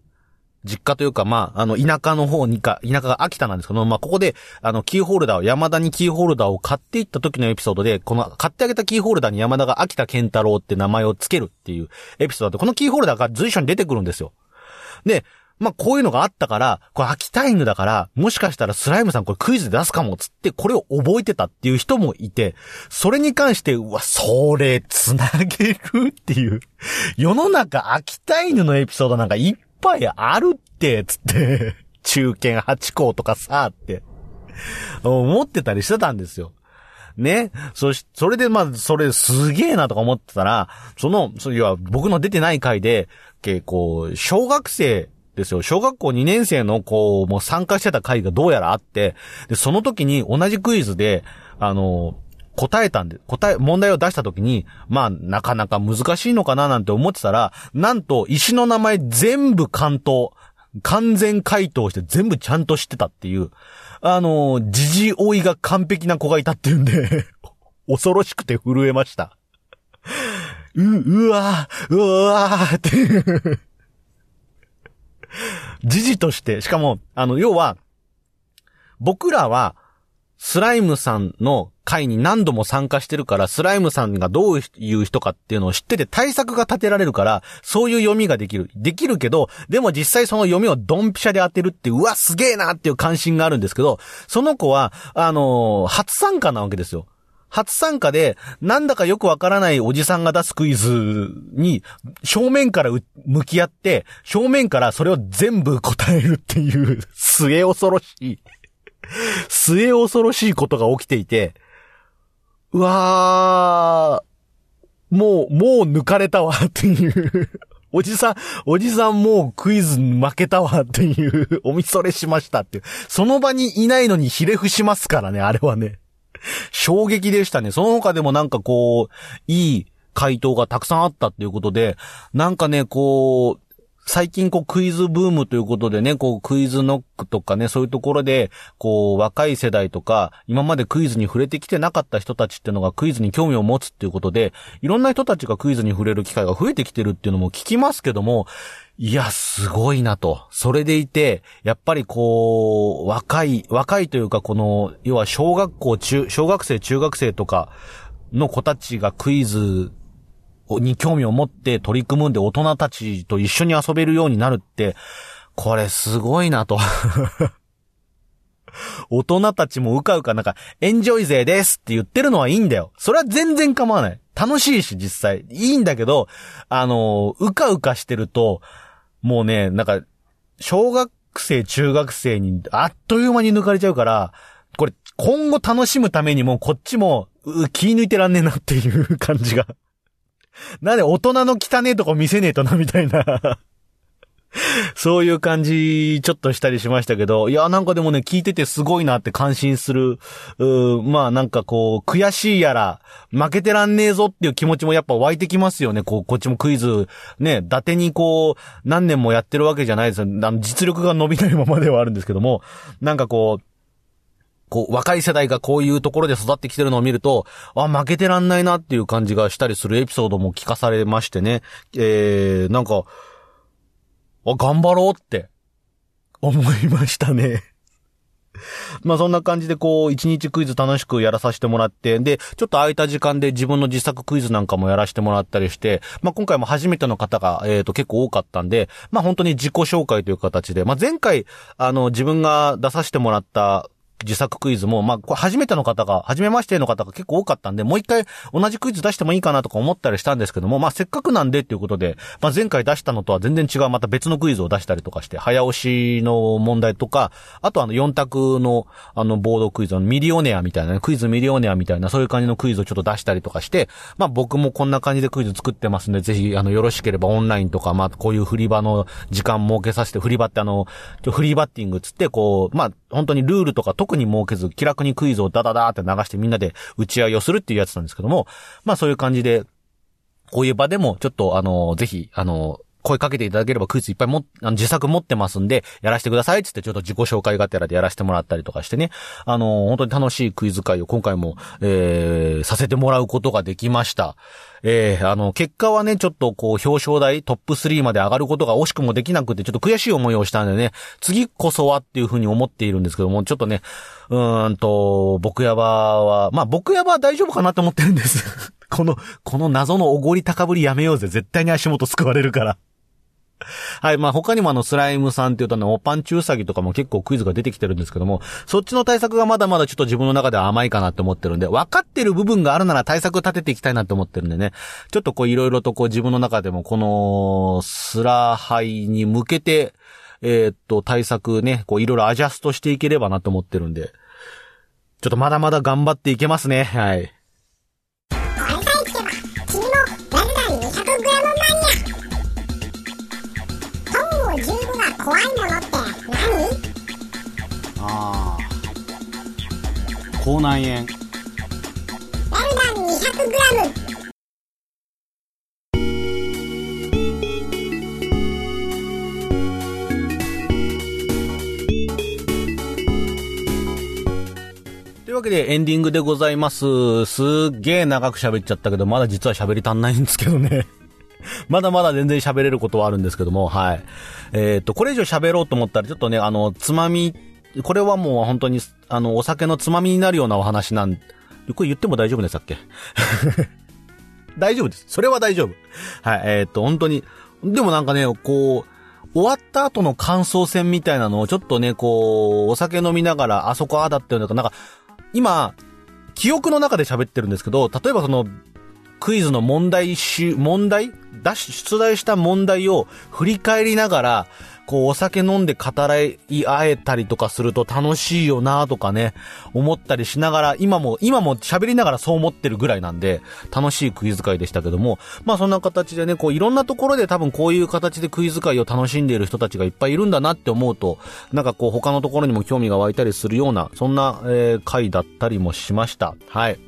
実家というか、まあ、あの、田舎の方にか、田舎が秋田なんですけど、まあ、ここで、あの、キーホルダーを、山田にキーホルダーを買っていった時のエピソードで、この、買ってあげたキーホルダーに山田が秋田健太郎って名前をつけるっていうエピソードで、このキーホルダーが随所に出てくるんですよ。で、まあ、こういうのがあったから、これ秋田犬だから、もしかしたらスライムさんこれクイズで出すかも、つって、これを覚えてたっていう人もいて、それに関して、うわ、それ、つなげるっていう。世の中秋田犬のエピソードなんかいっぱいあるって、つって、中堅八校とかさ、って、思ってたりしてたんですよ。ね。そし、それでまあ、それすげえなとか思ってたら、その、そういや、僕の出てない回で、けこう、小学生ですよ。小学校2年生の子も参加してた回がどうやらあって、で、その時に同じクイズで、あの、答えたんで、答え、問題を出した時に、まあ、なかなか難しいのかななんて思ってたら、なんと、石の名前全部関東、完全回答して全部ちゃんと知ってたっていう、あの、じじ追いが完璧な子がいたっていうんで、恐ろしくて震えました。う、うわー、うわーっていう。時事として、しかも、あの、要は、僕らは、スライムさんの会に何度も参加してるから、スライムさんがどういう人かっていうのを知ってて対策が立てられるから、そういう読みができる。できるけど、でも実際その読みをドンピシャで当てるって、うわ、すげえなっていう関心があるんですけど、その子は、あのー初参加なわけですよ。初参加で、なんだかよくわからないおじさんが出すクイズに、正面から向き合って、正面からそれを全部答えるっていう、末恐ろしい、末恐ろしいことが起きていて、うわー、もう、もう抜かれたわっていう。おじさん、おじさんもうクイズ負けたわっていう、おみそれしましたっていう。その場にいないのにひれ伏しますからね、あれはね。衝撃でしたね。その他でもなんかこう、いい回答がたくさんあったっていうことで、なんかね、こう、最近こうクイズブームということでね、こうクイズノックとかね、そういうところで、こう若い世代とか、今までクイズに触れてきてなかった人たちっていうのがクイズに興味を持つっていうことで、いろんな人たちがクイズに触れる機会が増えてきてるっていうのも聞きますけども、いや、すごいなと。それでいて、やっぱりこう、若い、若いというかこの、要は小学校、中、小学生、中学生とかの子たちがクイズに興味を持って取り組むんで大人たちと一緒に遊べるようになるって、これすごいなと。大人たちもうかうかなんか、エンジョイ勢ですって言ってるのはいいんだよ。それは全然構わない。楽しいし、実際。いいんだけど、あの、うかうかしてると、もうね、なんか、小学生、中学生にあっという間に抜かれちゃうから、これ、今後楽しむためにも、こっちも、気抜いてらんねえなっていう感じが。なんで大人の汚ねえとこ見せねえとな、みたいな。そういう感じ、ちょっとしたりしましたけど、いや、なんかでもね、聞いててすごいなって感心する。うまあなんかこう、悔しいやら、負けてらんねえぞっていう気持ちもやっぱ湧いてきますよね。こう、こっちもクイズ、ね、伊達にこう、何年もやってるわけじゃないです。あの実力が伸びないままではあるんですけども、なんかこう、こう、若い世代がこういうところで育ってきてるのを見ると、あ、負けてらんないなっていう感じがしたりするエピソードも聞かされましてね。えー、なんか、あ、頑張ろうって、思いましたね。まあそんな感じでこう、一日クイズ楽しくやらさせてもらって、で、ちょっと空いた時間で自分の自作クイズなんかもやらせてもらったりして、まあ今回も初めての方が、えっ、と結構多かったんで、まあ本当に自己紹介という形で、まあ前回、あの、自分が出させてもらった自作クイズも、まあ、これ初めての方が、初めましての方が結構多かったんで、もう一回同じクイズ出してもいいかなとか思ったりしたんですけども、まあ、せっかくなんでっていうことで、まあ、前回出したのとは全然違うまた別のクイズを出したりとかして、早押しの問題とか、あとあの4択のあのボードクイズのミリオネアみたいなね、クイズミリオネアみたいなそういう感じのクイズをちょっと出したりとかして、まあ、僕もこんな感じでクイズ作ってますんで、ぜひあのよろしければオンラインとか、まあ、こういう振り場の時間設けさせて、振り場ってあの、フリーバッティングつって、こう、まあ、本当にルールとか特に設けず、気楽にクイズをダダダーって流してみんなで打ち合いをするっていうやつなんですけども、まあそういう感じで、こういう場でもちょっとあの、ぜひ、あの、声かけていただければクイズいっぱいも、あの、自作持ってますんで、やらせてくださいっつってちょっと自己紹介がてらでやらせてもらったりとかしてね、あの、本当に楽しいクイズ会を今回も、えー、させてもらうことができました。えー、あの、結果はね、ちょっとこう、表彰台トップ3まで上がることが惜しくもできなくて、ちょっと悔しい思いをしたんでね、次こそはっていうふうに思っているんですけども、ちょっとね、うーんと、僕やばは、まあ僕やばは大丈夫かなと思ってるんです。この、この謎のおごり高ぶりやめようぜ。絶対に足元救われるから。はい。まあ、他にもあの、スライムさんって言うとね、おパンチウサギとかも結構クイズが出てきてるんですけども、そっちの対策がまだまだちょっと自分の中では甘いかなって思ってるんで、分かってる部分があるなら対策立てていきたいなって思ってるんでね、ちょっとこういろいろとこう自分の中でもこの、スラハイに向けて、えーっと、対策ね、こういろいろアジャストしていければなと思ってるんで、ちょっとまだまだ頑張っていけますね。はい。口内炎ラルダン 200g というわけでエンディングでございます。すっげー長く喋っちゃったけど、まだ実は喋り足んないんですけどね。まだまだ全然喋れることはあるんですけども、はい。えっ、と、これ以上喋ろうと思ったら、ちょっとね、あの、つまみ、これはもう本当に、あの、お酒のつまみになるようなお話なん、これ言っても大丈夫でしたっけ？大丈夫です。それは大丈夫。はい、えっ、と、本当に、でもなんかね、こう、終わった後の感想戦みたいなのをちょっとね、こう、お酒飲みながら、あそこああだっていうのか、なんか、今、記憶の中で喋ってるんですけど、例えばその、クイズの問題し、問題？出し、出題した問題を振り返りながら、こう、お酒飲んで語らい合えたりとかすると楽しいよなとかね、思ったりしながら、今も、今も喋りながらそう思ってるぐらいなんで、楽しいクイズ会でしたけども、まあそんな形でね、こう、いろんなところで多分こういう形でクイズ会を楽しんでいる人たちがいっぱいいるんだなって思うと、なんかこう、他のところにも興味が湧いたりするような、そんな、えー回だったりもしました。はい。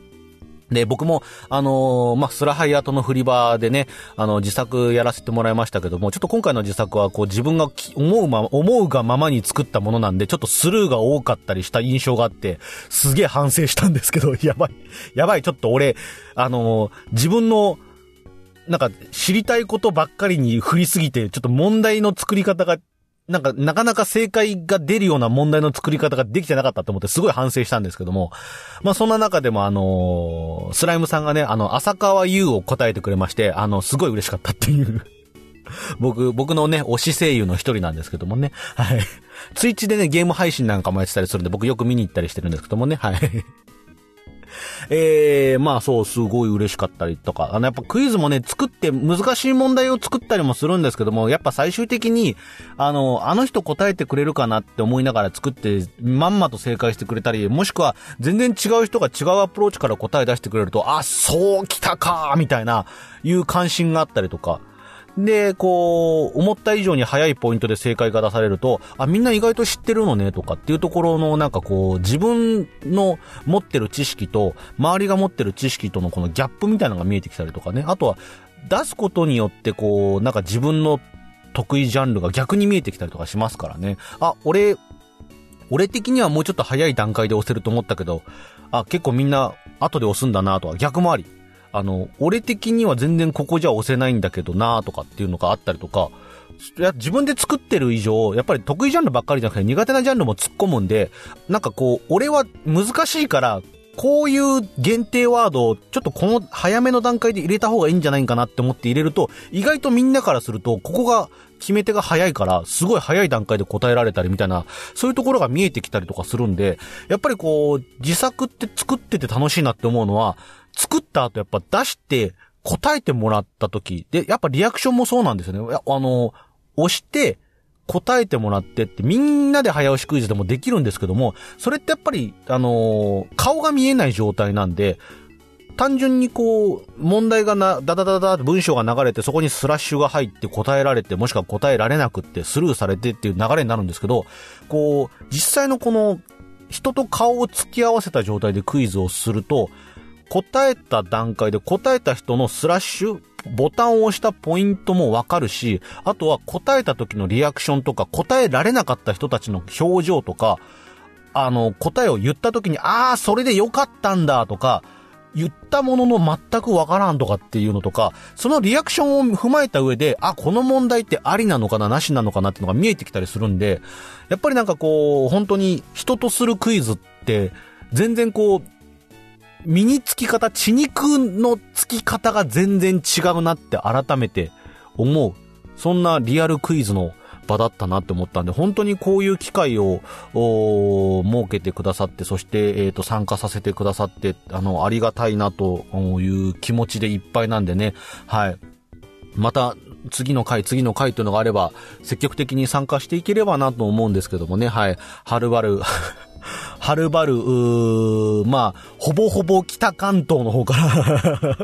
で、僕も、あのーまあ、スラハイアートの振り場でね、あの、自作やらせてもらいましたけども、ちょっと今回の自作は、こう、自分が思うまま、思うがままに作ったものなんで、ちょっとスルーが多かったりした印象があって、すげえ反省したんですけど、やばい、やばい、ちょっと俺、あのー自分の、なんか、知りたいことばっかりに振りすぎて、ちょっと問題の作り方が、なんか、なかなか正解が出るような問題の作り方ができてなかったと思って、すごい反省したんですけども、まあ、そんな中でも、あのースライムさんがね、あの、浅川優を答えてくれまして、あの、すごい嬉しかったっていう。僕、僕のね、推し声優の一人なんですけどもね。はい。ツイッチでね、ゲーム配信なんかもやってたりするんで、僕よく見に行ったりしてるんですけどもね。はい。ええまあそう、すごい嬉しかったりとか、あの、やっぱクイズもね、作って難しい問題を作ったりもするんですけども、やっぱ最終的に、あの、あの人答えてくれるかなって思いながら作って、まんまと正解してくれたり、もしくは全然違う人が違うアプローチから答え出してくれると、あ、そう来たかみたいな、いう関心があったりとか、で、こう、思った以上に早いポイントで正解が出されると、あ、みんな意外と知ってるのね、とかっていうところの、なんかこう、自分の持ってる知識と、周りが持ってる知識とのこのギャップみたいなのが見えてきたりとかね。あとは、出すことによって、こう、なんか自分の得意ジャンルが逆に見えてきたりとかしますからね。あ、俺、俺的にはもうちょっと早い段階で押せると思ったけど、あ、結構みんな後で押すんだなとか、逆もあり。あの、俺的には全然ここじゃ押せないんだけどなとかっていうのがあったりとか、いや、自分で作ってる以上、やっぱり得意ジャンルばっかりじゃなくて苦手なジャンルも突っ込むんで、なんかこう、俺は難しいから、こういう限定ワードをちょっとこの早めの段階で入れた方がいいんじゃないかなって思って入れると、意外とみんなからすると、ここが決め手が早いから、すごい早い段階で答えられたりみたいな、そういうところが見えてきたりとかするんで、やっぱりこう、自作って作ってて楽しいなって思うのは、作った後やっぱ出して答えてもらった時、で、やっぱリアクションもそうなんですよね。あの、押して、答えてもらってってみんなで早押しクイズでもできるんですけども、それってやっぱり、あの顔が見えない状態なんで、単純にこう、問題がな、ダダダダって文章が流れて、そこにスラッシュが入って答えられて、もしくは答えられなくって、スルーされてっていう流れになるんですけど、こう、実際のこの、人と顔を突き合わせた状態でクイズをすると、答えた段階で答えた人のスラッシュ、ボタンを押したポイントもわかるし、あとは答えた時のリアクションとか、答えられなかった人たちの表情とか、あの、答えを言った時に、ああ、それでよかったんだとか、言ったものの全くわからんとかっていうのとか、そのリアクションを踏まえた上で、あ、この問題ってありなのかな、なしなのかなっていうのが見えてきたりするんで、やっぱりなんかこう、本当に人とするクイズって、全然こう、身につき方、血肉のつき方が全然違うなって改めて思う。そんなリアルクイズの場だったなって思ったんで、本当にこういう機会を、設けてくださって、そして、えっ、と、参加させてくださって、あの、ありがたいなという気持ちでいっぱいなんでね、はい。また、次の回、次の回というのがあれば、積極的に参加していければなと思うんですけどもね、はい。はるばる、はるばる、まあ、ほぼほぼ北関東の方から、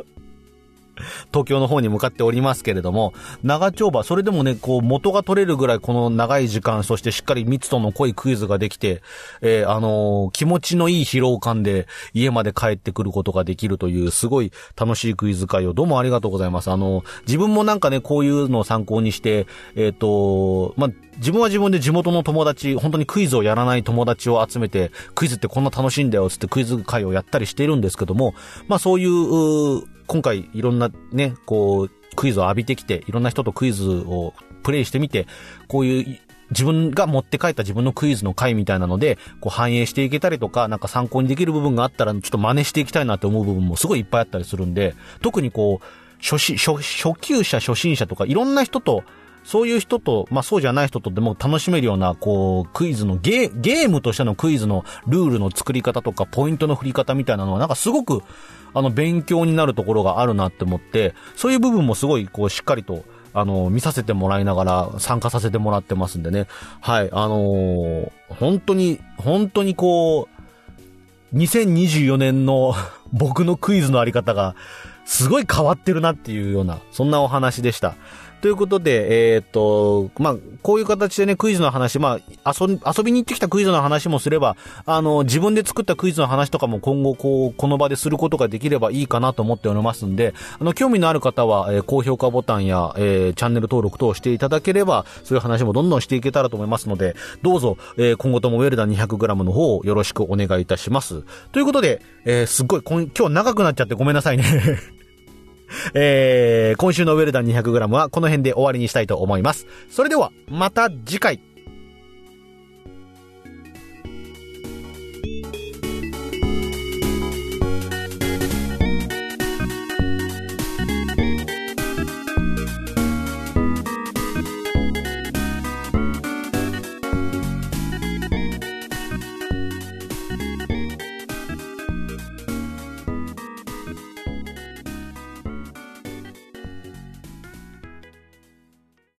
東京の方に向かっておりますけれども、長丁場、それでもね、こう、元が取れるぐらいこの長い時間、そしてしっかり密度の濃いクイズができて、えーあのー気持ちのいい疲労感で家まで帰ってくることができるという、すごい楽しいクイズ会をどうもありがとうございます。あのー自分もなんかね、こういうのを参考にして、えっ、とまあ、自分は自分で地元の友達、本当にクイズをやらない友達を集めて、クイズってこんな楽しいんだよ、つってクイズ会をやったりしているんですけども、まあそういう、今回いろんなね、こう、クイズを浴びてきて、いろんな人とクイズをプレイしてみて、こういう、自分が持って帰った自分のクイズの回みたいなので、こう反映していけたりとか、なんか参考にできる部分があったら、ちょっと真似していきたいなって思う部分もすごいいっぱいあったりするんで、特にこう、初心、初、初級者、初心者とか、いろんな人と、そういう人と、まあそうじゃない人とでも楽しめるような、こう、クイズのゲー、ゲームとしてのクイズのルールの作り方とか、ポイントの振り方みたいなのは、なんかすごく、あの、勉強になるところがあるなって思って、そういう部分もすごい、こう、しっかりと、あの、見させてもらいながら参加させてもらってますんでね。はい、あのー本当に、本当にこう、2024年の僕のクイズのあり方が、すごい変わってるなっていうような、そんなお話でした。ということで、えーっと、まあ、こういう形でね、クイズの話、まあ、遊び、遊びに行ってきたクイズの話もすれば、あの、自分で作ったクイズの話とかも今後、こう、この場ですることができればいいかなと思っておりますんで、あの、興味のある方は、えー高評価ボタンや、えーチャンネル登録等をしていただければ、そういう話もどんどんしていけたらと思いますので、どうぞ、えー今後ともウェルダン 200g の方をよろしくお願いいたします。ということで、えーすっごい、今日長くなっちゃってごめんなさいね。えー今週のウェルダン 200g はこの辺で終わりにしたいと思います。それでは、また次回。